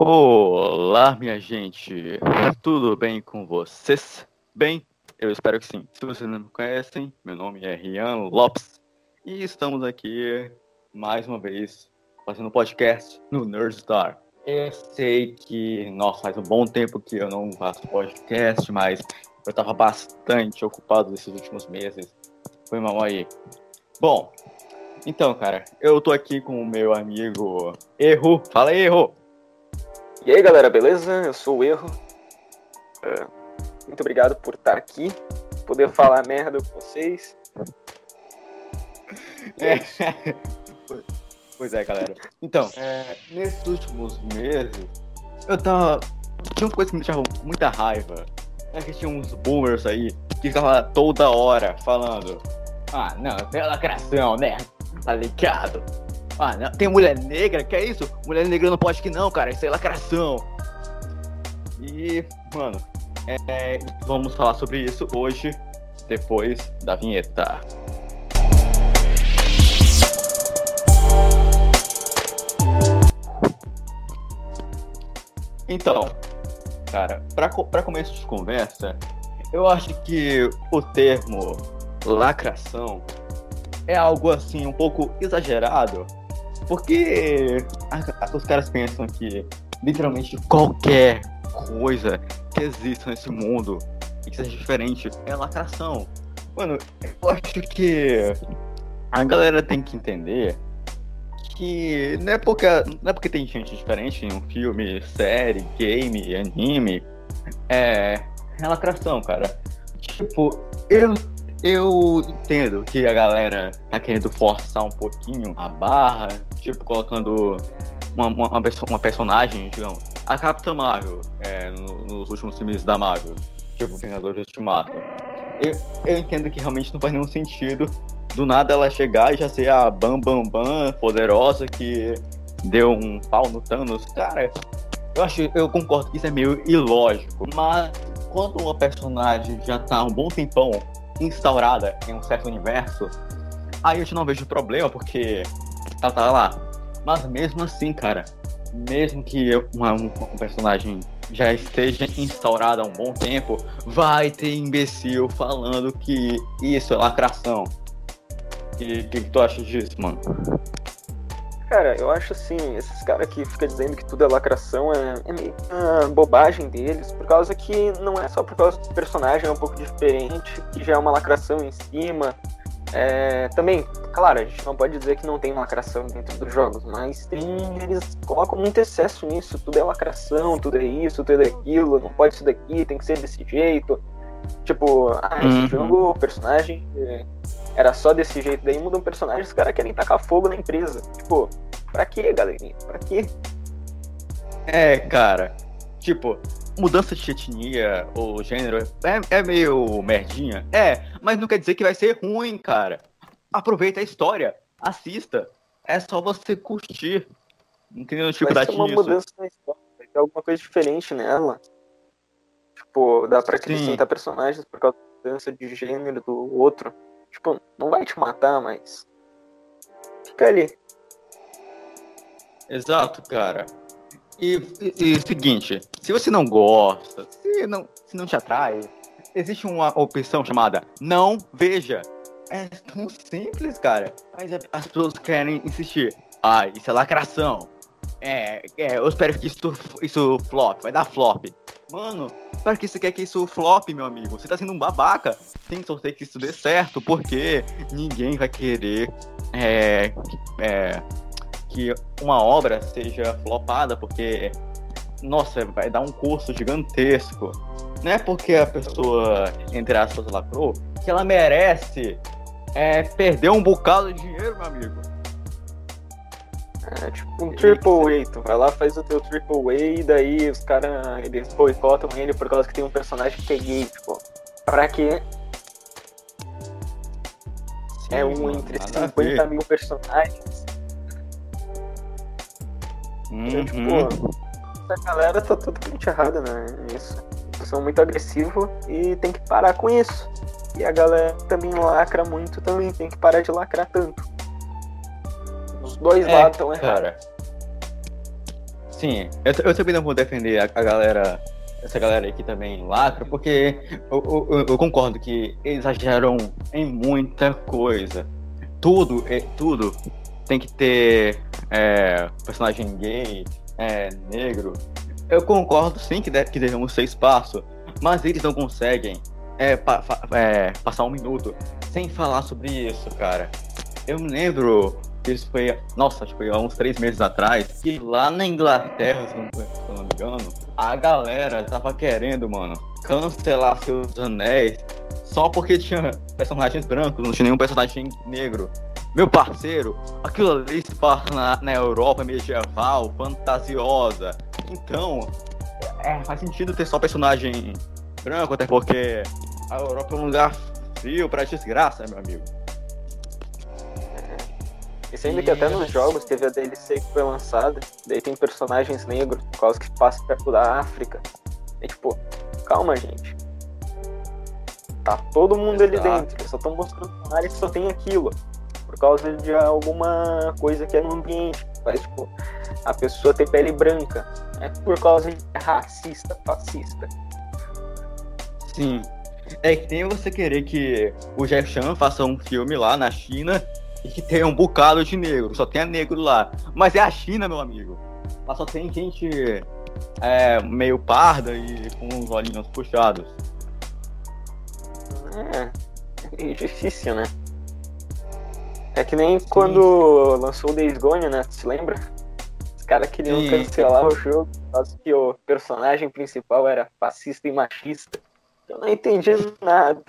Olá, minha gente. Tudo bem com vocês? Bem, eu espero que sim. Se vocês não me conhecem, meu nome é Rian Lopes e estamos aqui mais uma vez fazendo podcast no Nerdstar. Eu sei que, nossa, faz um bom tempo que eu não faço podcast, mas eu estava bastante ocupado nesses últimos meses. Foi mal aí. Bom, então, cara, eu tô aqui com o meu amigo Erro. Fala aí, Erro! E aí, galera, beleza? Eu sou o Erro. É, muito obrigado por estar aqui, poder falar merda com vocês. É. Pois é, galera. Então, é, nesses últimos meses, eu tava. Tinha uma coisa que me deixava muita raiva. É que tinha uns boomers aí que ficavam toda hora falando. Ah, não, é lacração, né? Tá ligado? Ah, não, tem mulher negra? Que é isso? Mulher negra não pode que não, cara. Isso é lacração. E, mano, é, vamos falar sobre isso hoje, depois da vinheta. Então, cara, co- pra começo de conversa, eu acho que o termo lacração é algo assim um pouco exagerado, porque os caras pensam que literalmente qualquer coisa que exista nesse mundo e que seja diferente é lacração. Mano, eu acho que a galera tem que entender que não é porque, não é porque tem gente diferente em um filme, série, game, anime, é, é lacração, cara. Tipo, eu, eu entendo que a galera tá querendo forçar um pouquinho a barra, tipo, colocando uma, uma, uma uma personagem, digamos, a Capitã Marvel, é, no- nos últimos filmes da Marvel, tipo, Vingadores Ultimato. Eu, eu entendo que realmente não faz nenhum sentido do nada ela chegar e já ser a Bam Bam Bam poderosa que deu um pau no Thanos. Cara, eu acho, eu concordo que isso é meio ilógico, mas quando uma personagem já tá um bom tempão instaurada em um certo universo, aí eu já não vejo problema, porque ela tá lá. Mas mesmo assim, cara, mesmo que uma, um personagem já esteja instaurada há um bom tempo, vai ter imbecil falando que isso é lacração. O que, que tu acha disso, mano? Cara, eu acho assim, esses caras que ficam dizendo que tudo é lacração é, é meio uma bobagem deles, por causa que não é só por causa do personagem é um pouco diferente, que já é uma lacração em cima. É, também, claro, a gente não pode dizer que não tem lacração dentro dos jogos, mas tem, eles colocam muito excesso nisso, tudo é lacração, tudo é isso, tudo é aquilo, não pode isso daqui, tem que ser desse jeito. Tipo, ah, esse Uhum. jogo, o personagem é, era só desse jeito, daí muda um personagem, os caras querem tacar fogo na empresa. Tipo, pra quê, galerinha? Pra quê? É, cara, tipo, mudança de etnia ou gênero é, é meio merdinha. É, mas não quer dizer que vai ser ruim, cara. Aproveita a história, assista. É só você curtir. Entendeu? Tipo, vai ser uma disso. mudança na história, vai ter alguma coisa diferente nela. Tipo, dá pra acrescentar personagens por causa da mudança de gênero do outro. Tipo, não vai te matar, mas. Fica ali. Exato, cara. E, e, e seguinte, se você não gosta, se não, se não te atrai, existe uma opção chamada não veja. É tão simples, cara. Mas as pessoas querem insistir. Ah, isso é lacração. É, é eu espero que isso, isso flop, vai dar flop. Mano, para que você quer que isso flop, meu amigo? Você tá sendo um babaca. Tem que torcer que isso dê certo, porque ninguém vai querer é, é, que uma obra seja flopada, porque, nossa, vai dar um custo gigantesco. Não é porque a pessoa, entre aspas, lacrou, que ela merece é, perder um bocado de dinheiro, meu amigo. É tipo um triple A. Tu vai lá, faz o teu triple A e daí os caras eles boicotam ele por causa que tem um personagem que é gay. Tipo, pra quê? É um entre nada a 50 ver. mil personagens. Então, Uhum. tipo, essa galera tá totalmente errada, né? Nisso. Eles são muito agressivos e tem que parar com isso. E a galera também lacra muito também, tem que parar de lacrar tanto. Dois É, lados estão errados. Cara, Sim, eu, eu também não vou defender a, a galera essa galera aqui também lacra, porque eu, eu, eu, concordo que exageram em muita coisa. Tudo, é, tudo tem que ter é, personagem gay, é, negro. Eu concordo sim que, deve, que devemos ter espaço, mas eles não conseguem é, pa, é, passar um minuto sem falar sobre isso, cara. Eu me lembro isso foi, nossa, acho que foi há uns três meses atrás, que lá na Inglaterra, se não, se não me engano, a galera tava querendo, mano, cancelar seus anéis só porque tinha personagens brancos, não tinha nenhum personagem negro. Meu parceiro, aquilo ali se passa na, na Europa medieval, fantasiosa. Então, é, faz sentido ter só personagem branco, até porque a Europa é um lugar frio pra desgraça, meu amigo. E sendo que até nos jogos teve a DLC que foi lançada, daí tem personagens negros, por causa que passa perto da África. É tipo, calma, gente. Tá todo mundo Exato. ali dentro, eles só estão mostrando uma área que só tem aquilo. Por causa de alguma coisa que é no ambiente. Faz, tipo, a pessoa ter pele branca. É por causa de racista, fascista. Sim. É que nem você querer que o Jack Chan faça um filme lá na China e que tem um bocado de negro, só tem negro lá. Mas é a China, meu amigo. Lá só tem gente é, meio parda e com os olhinhos puxados. É, é difícil, né? É que nem Sim. quando lançou o Days Gone, né? Se lembra? Os caras queriam Sim. cancelar o jogo causa que o personagem principal era fascista e machista. Eu não entendi nada.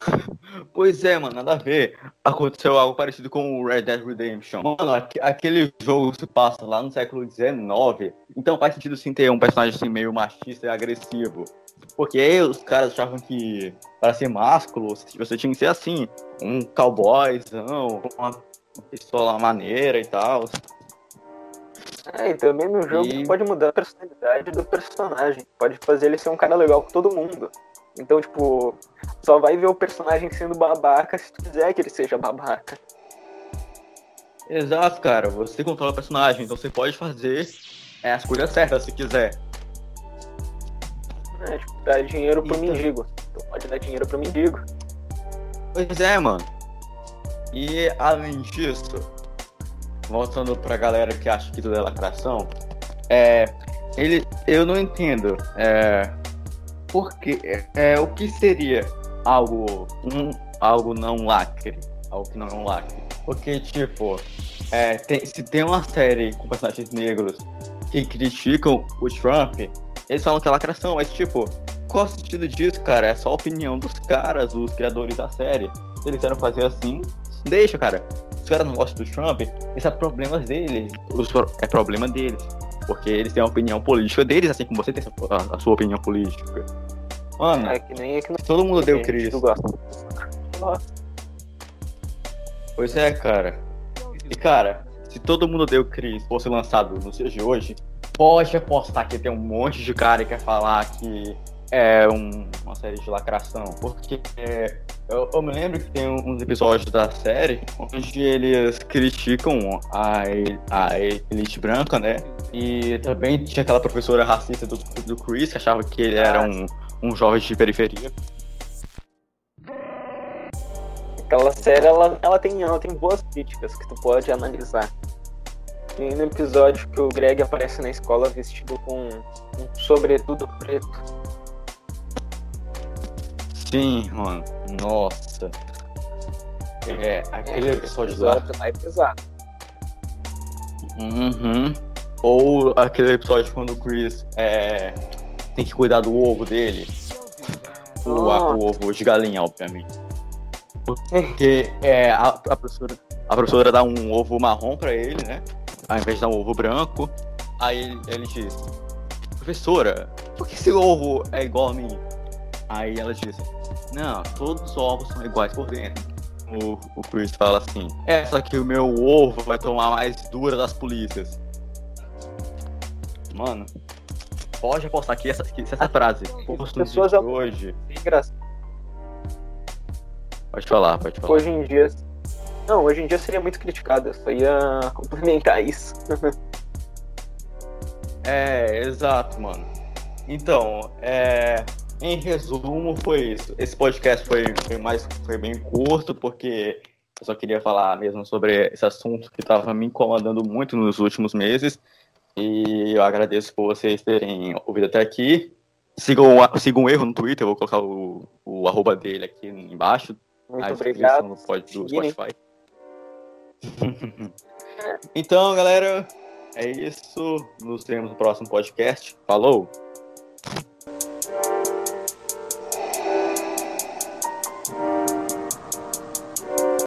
Pois é, mano, nada a ver. Aconteceu algo parecido com o Red Dead Redemption. Mano, aquele jogo se passa lá no século XIX, então faz sentido sim ter um personagem assim meio machista e agressivo. Porque aí os caras achavam que para ser másculo você tinha que ser assim, um cowboyzão, uma pistola maneira e tal. É, e também no jogo e... pode mudar a personalidade do personagem. Pode fazer ele ser um cara legal com todo mundo. Então, tipo, só vai ver o personagem sendo babaca se tu quiser que ele seja babaca. Exato, cara. Você controla o personagem, então você pode fazer é, as coisas certas se quiser. É, tipo, dar dinheiro pro então... mendigo. Tu pode dar dinheiro pro mendigo. Pois é, mano. E além disso, voltando pra galera que acha que tudo é lacração, é. Ele, eu não entendo. É, porque é, o que seria algo um algo não lacre, algo que não é um lacre? Porque tipo, é, tem, se tem uma série com personagens negros que criticam o Trump, eles falam que é lacração, mas tipo, qual o sentido disso, cara? É só a opinião dos caras, os criadores da série. Se eles querem fazer assim, deixa, cara. Os caras não gostam do Trump, isso é problema deles. É problema deles. Porque eles têm a opinião política deles, assim como você tem a, a sua opinião política. Mano, é que nem é que todo mundo deu Cris. Pois é, cara. E cara, se todo mundo deu Cris fosse lançado nos dias de hoje, pode apostar que tem um monte de cara que quer falar que é um, uma série de lacração. Porque é, eu, eu, me lembro que tem uns episódios da série onde eles criticam a, a elite branca, né? E também tinha aquela professora racista do, do Chris que achava que ele era um, um jovem de periferia. Aquela série ela, ela, tem, ela tem boas críticas que tu pode analisar. Tem no episódio que o Greg aparece na escola vestido com um sobretudo preto. Sim, mano. Nossa. É, aquele episódio lá. É pesado. Uhum. Ou aquele episódio quando o Chris é, tem que cuidar do ovo dele. O, o ovo de galinha, obviamente. Porque é, a, a, professora, a professora dá um ovo marrom pra ele, né? Ao invés de dar um ovo branco. Aí ele, ele diz, professora, por que esse ovo é igual a mim? Aí ela diz, não, todos os ovos são iguais por dentro. O, o Chris fala assim, é, só que o meu ovo vai tomar mais dura das polícias. Mano, pode apostar que essa, que essa frase As pessoas hoje. Pode falar, pode falar. Hoje em dia. Não, hoje em dia seria muito criticada. Só ia complementar isso. É, exato, mano. Então, é, em resumo, foi isso. Esse podcast foi, foi, mais, foi bem curto, porque eu só queria falar mesmo sobre esse assunto que estava me incomodando muito nos últimos meses. E eu agradeço por vocês terem ouvido até aqui. Sigam, sigam o erro no Twitter, eu vou colocar o, o arroba dele aqui embaixo. Muito obrigado. Pod do Spotify. então, galera, é isso. Nos vemos no próximo podcast. Falou!